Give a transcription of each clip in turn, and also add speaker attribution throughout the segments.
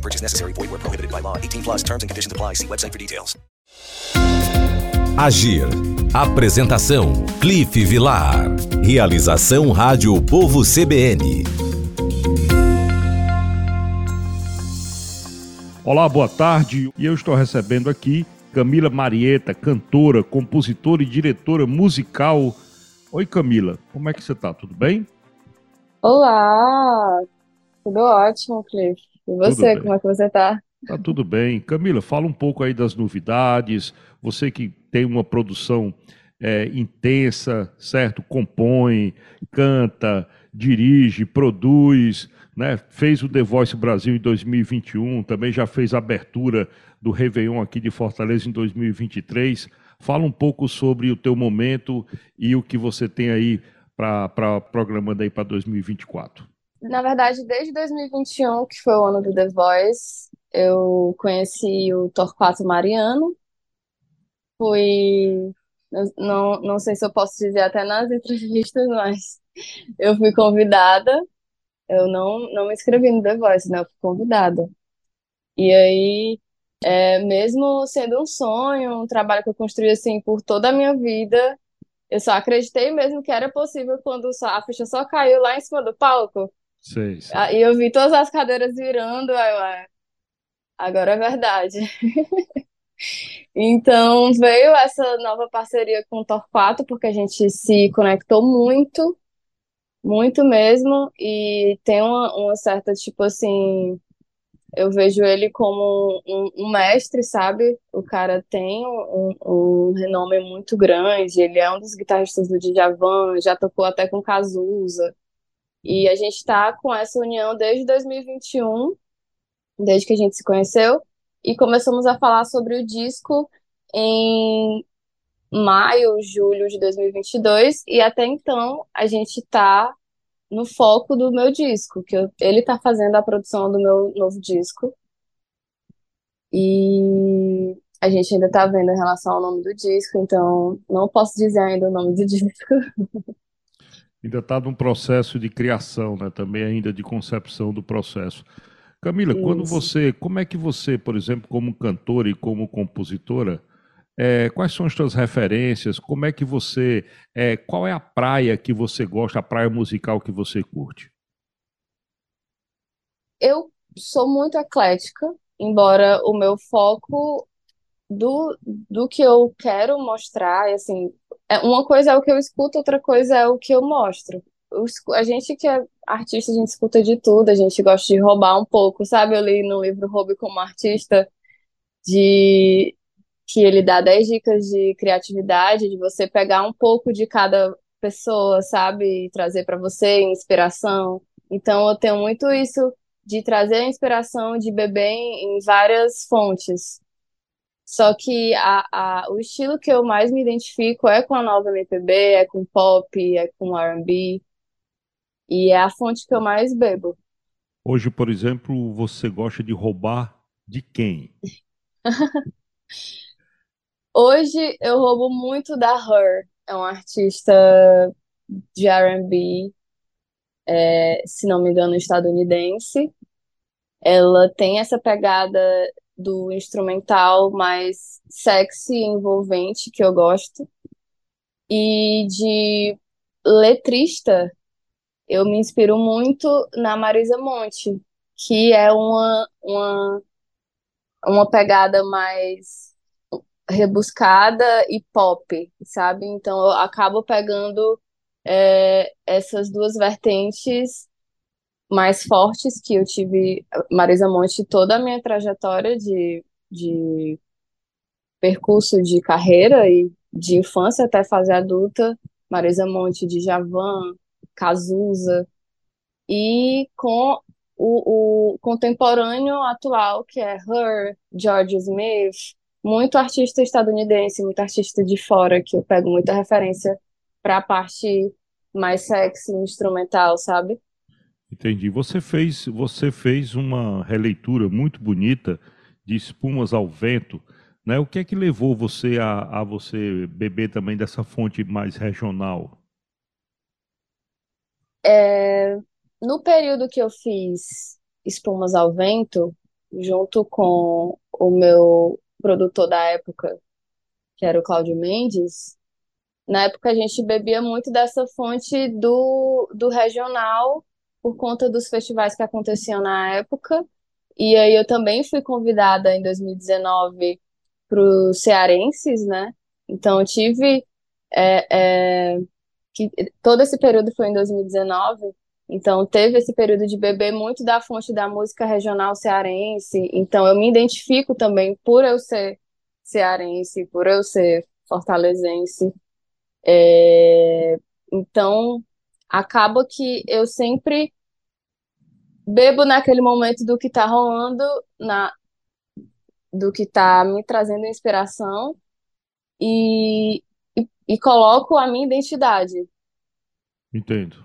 Speaker 1: No purchase necessary. Void where prohibited by law. 18 plus terms and conditions apply. See website for details.
Speaker 2: Agir. Apresentação: Cliff Vilar. Realização Rádio Povo CBN.
Speaker 3: Olá, boa tarde. E eu estou recebendo aqui Camila Marieta, cantora, compositora e diretora musical. Oi, Camila. Como é que você está? Tudo bem?
Speaker 4: Olá, tudo ótimo, Cliff. E você, como é que você tá?
Speaker 3: Tá tudo bem. Camila, fala um pouco aí das novidades. Você que tem uma produção é, intensa, certo? Compõe, canta, dirige, produz, né? Fez o The Voice Brasil em 2021, também já fez a abertura do Réveillon aqui de Fortaleza em 2023. Fala um pouco sobre o teu momento e o que você tem aí para programando aí para 2024.
Speaker 4: Na verdade, desde 2021, que foi o ano do The Voice, eu conheci o Torquato Mariano. Fui, não, não sei se eu posso dizer até nas entrevistas, mas eu fui convidada. Eu não, não me inscrevi no The Voice, né? Eu fui convidada. E aí, é, mesmo sendo um sonho, um trabalho que eu construí assim por toda a minha vida, eu só acreditei mesmo que era possível quando a ficha só caiu lá em cima do palco.
Speaker 3: Sei, sei.
Speaker 4: Ah, E eu vi todas as cadeiras virando, aí eu, ah, agora é verdade. Então veio essa nova parceria com o Torquato, porque a gente se conectou muito, muito mesmo, e tem uma, uma certa, tipo assim, eu vejo ele como um, um mestre, sabe? O cara tem um, um renome muito grande, ele é um dos guitarristas do Djavan, já tocou até com Cazuza. E a gente está com essa união desde 2021, desde que a gente se conheceu, e começamos a falar sobre o disco em maio, julho de 2022, e até então a gente está no foco do meu disco, que eu- ele está fazendo a produção do meu novo disco, e a gente ainda está vendo em relação ao nome do disco, então não posso dizer ainda o nome do disco.
Speaker 3: Ainda está num processo de criação, né? Também ainda de concepção do processo. Camila, quando
Speaker 4: Isso.
Speaker 3: você, como é que você, por exemplo, como cantora e como compositora, é, quais são as suas referências? Como é que você, é, qual é a praia que você gosta, a praia musical que você curte?
Speaker 4: Eu sou muito eclética, embora o meu foco do, do que eu quero mostrar, assim, uma coisa é o que eu escuto, outra coisa é o que eu mostro. A gente que é artista, a gente escuta de tudo, a gente gosta de roubar um pouco, sabe? Eu li no livro Roube como Artista, de que ele dá 10 dicas de criatividade, de você pegar um pouco de cada pessoa, sabe? E trazer para você inspiração. Então, eu tenho muito isso de trazer a inspiração, de beber em várias fontes. Só que a, a, o estilo que eu mais me identifico é com a nova MPB, é com pop, é com R&B, e é a fonte que eu mais bebo.
Speaker 3: Hoje, por exemplo, você gosta de roubar de quem?
Speaker 4: Hoje eu roubo muito da Her, é uma artista de R&B, é, se não me engano, estadunidense. Ela tem essa pegada do instrumental mais sexy e envolvente que eu gosto. E de letrista, eu me inspiro muito na Marisa Monte, que é uma, uma, uma pegada mais rebuscada e pop, sabe? Então eu acabo pegando é, essas duas vertentes mais fortes que eu tive, Marisa Monte, toda a minha trajetória de, de percurso de carreira e de infância até fase adulta, Marisa Monte, Djavan, Cazuza, e com o, o contemporâneo atual, que é Her, George Smith, muito artista estadunidense, muito artista de fora, que eu pego muita referência para a parte mais sexy, instrumental, sabe?
Speaker 3: Entendi. Você fez, você fez uma releitura muito bonita de Espumas ao Vento, né? O que é que levou você a, a você beber também dessa fonte mais regional?
Speaker 4: É, no período que eu fiz Espumas ao Vento, junto com o meu produtor da época, que era o Cláudio Mendes, na época a gente bebia muito dessa fonte do, do regional por conta dos festivais que aconteciam na época. E aí eu também fui convidada em 2019 para os cearenses, né? Então eu tive é, é, que todo esse período foi em 2019. Então teve esse período de beber muito da fonte da música regional cearense. Então eu me identifico também por eu ser cearense, por eu ser fortalezense. É, então acaba que eu sempre bebo naquele momento do que está rolando, na, do que está me trazendo inspiração e, e, e, coloco a minha identidade.
Speaker 3: Entendo.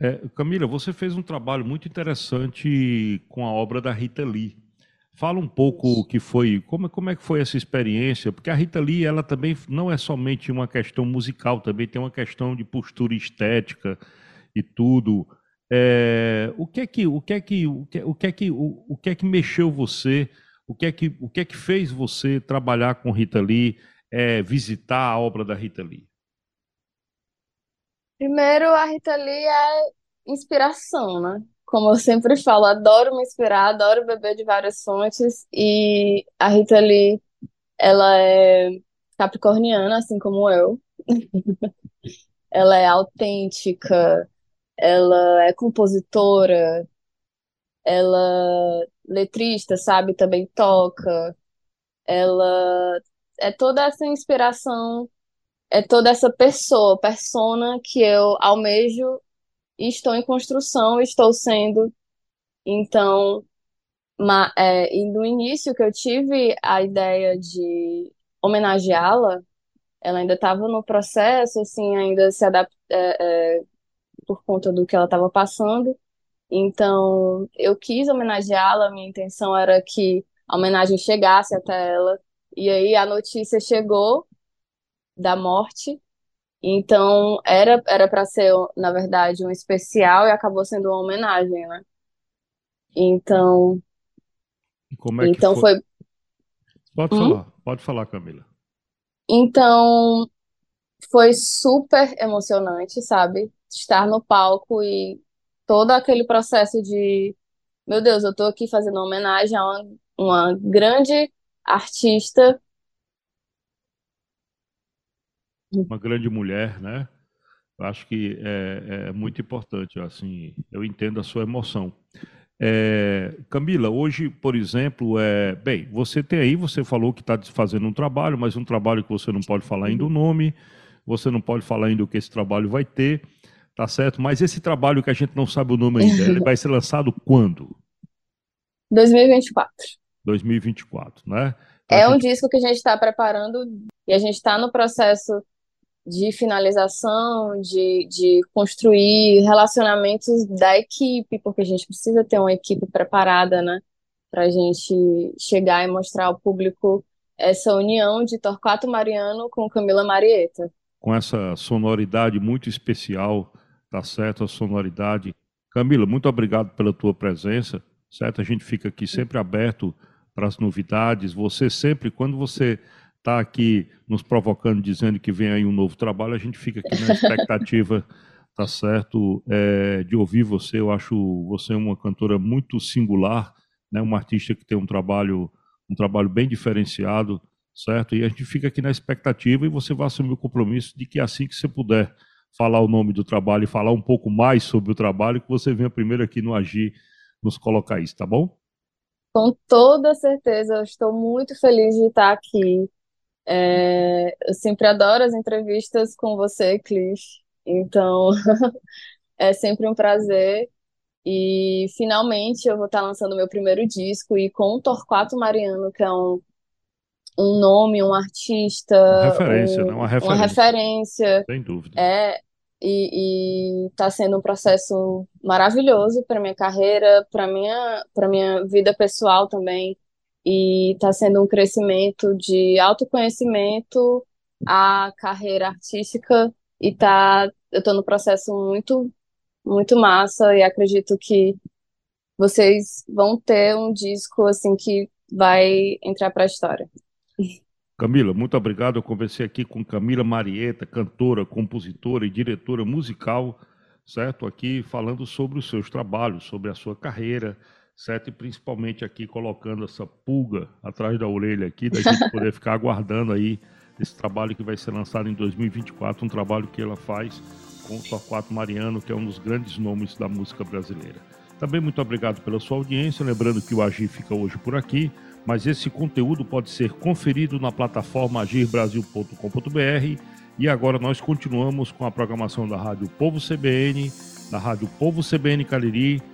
Speaker 3: É, Camila, você fez um trabalho muito interessante com a obra da Rita Lee. Fala um pouco o que foi, como, como é que foi essa experiência, porque a Rita Lee, ela também não é somente uma questão musical, também tem uma questão de postura estética e tudo. É, o que é que o que é que o que, o que é que o, o que é que mexeu você? O que é que o que é que fez você trabalhar com Rita Lee, é, visitar a obra da Rita Lee?
Speaker 4: Primeiro, a Rita Lee é inspiração, né? Como eu sempre falo, adoro me inspirar, adoro beber de várias fontes e a Rita Lee, ela é capricorniana, assim como eu. ela é autêntica, ela é compositora, ela letrista, sabe, também toca. Ela é toda essa inspiração, é toda essa pessoa, persona que eu almejo estou em construção, estou sendo. Então, ma, é, e no início que eu tive a ideia de homenageá-la, ela ainda estava no processo, assim, ainda se adapta, é, é, por conta do que ela estava passando. Então, eu quis homenageá-la, minha intenção era que a homenagem chegasse até ela. E aí a notícia chegou da morte. Então, era era para ser, na verdade, um especial e acabou sendo uma homenagem, né? Então,
Speaker 3: como é que
Speaker 4: então
Speaker 3: foi?
Speaker 4: foi,
Speaker 3: Pode
Speaker 4: hum?
Speaker 3: falar, pode falar, Camila.
Speaker 4: Então, foi super emocionante, sabe? Estar no palco e todo aquele processo de, meu Deus, eu tô aqui fazendo uma homenagem a uma, uma grande artista.
Speaker 3: Uma grande mulher, né? Eu acho que é, é muito importante, assim, eu entendo a sua emoção. É, Camila, hoje, por exemplo, é, bem, você tem aí, você falou que está fazendo um trabalho, mas um trabalho que você não pode falar ainda o nome, você não pode falar ainda o que esse trabalho vai ter, tá certo? Mas esse trabalho que a gente não sabe o nome ainda, ele vai ser lançado quando?
Speaker 4: 2024.
Speaker 3: 2024, né?
Speaker 4: É um disco que a gente está preparando e a gente está no processo de finalização, de, de construir relacionamentos da equipe, porque a gente precisa ter uma equipe preparada, né? Para a gente chegar e mostrar ao público essa união de Torquato Mariano com Camila Marieta.
Speaker 3: com essa sonoridade muito especial, tá certo? A sonoridade. Camila, muito obrigado pela tua presença, certo? A gente fica aqui sempre aberto para as novidades. Você sempre, quando você está aqui nos provocando, dizendo que vem aí um novo trabalho, a gente fica aqui na expectativa, tá certo? É, de ouvir você. Eu acho você uma cantora muito singular, né? Uma artista que tem um trabalho, um trabalho bem diferenciado, certo? E a gente fica aqui na expectativa e você vai assumir o compromisso de que assim que você puder falar o nome do trabalho e falar um pouco mais sobre o trabalho, que você venha primeiro aqui no Agir nos colocar isso, tá bom?
Speaker 4: Com toda certeza, eu estou muito feliz de estar aqui. É, eu sempre adoro as entrevistas com você, Cliff. Então, é sempre um prazer. E finalmente eu vou estar lançando meu primeiro disco e com o Torquato Mariano, que é um um nome, um artista,
Speaker 3: Uma referência,
Speaker 4: um-
Speaker 3: né? Uma
Speaker 4: uma
Speaker 3: referência,
Speaker 4: referência.
Speaker 3: sem dúvida.
Speaker 4: É, e, e tá sendo um processo maravilhoso para minha carreira, para minha, para minha vida pessoal também. E tá sendo um crescimento de autoconhecimento à carreira artística e tá, eu tô no processo muito, muito massa e acredito que vocês vão ter um disco assim que vai entrar para a história.
Speaker 3: Camila, muito obrigado. Eu conversei aqui com Camila Marieta, cantora, compositora e diretora musical, certo? Aqui falando sobre os seus trabalhos, sobre a sua carreira, certo? E principalmente aqui colocando essa pulga atrás da orelha aqui, da gente poder ficar aguardando aí esse trabalho que vai ser lançado em 2024, um trabalho que ela faz com o Torquato Mariano, que é um dos grandes nomes da música brasileira. Também muito obrigado pela sua audiência, lembrando que o Agir fica hoje por aqui, mas esse conteúdo pode ser conferido na plataforma agirbrasil.com.br e agora nós continuamos com a programação da Rádio Povo CBN, da Rádio Povo CBN Cariri.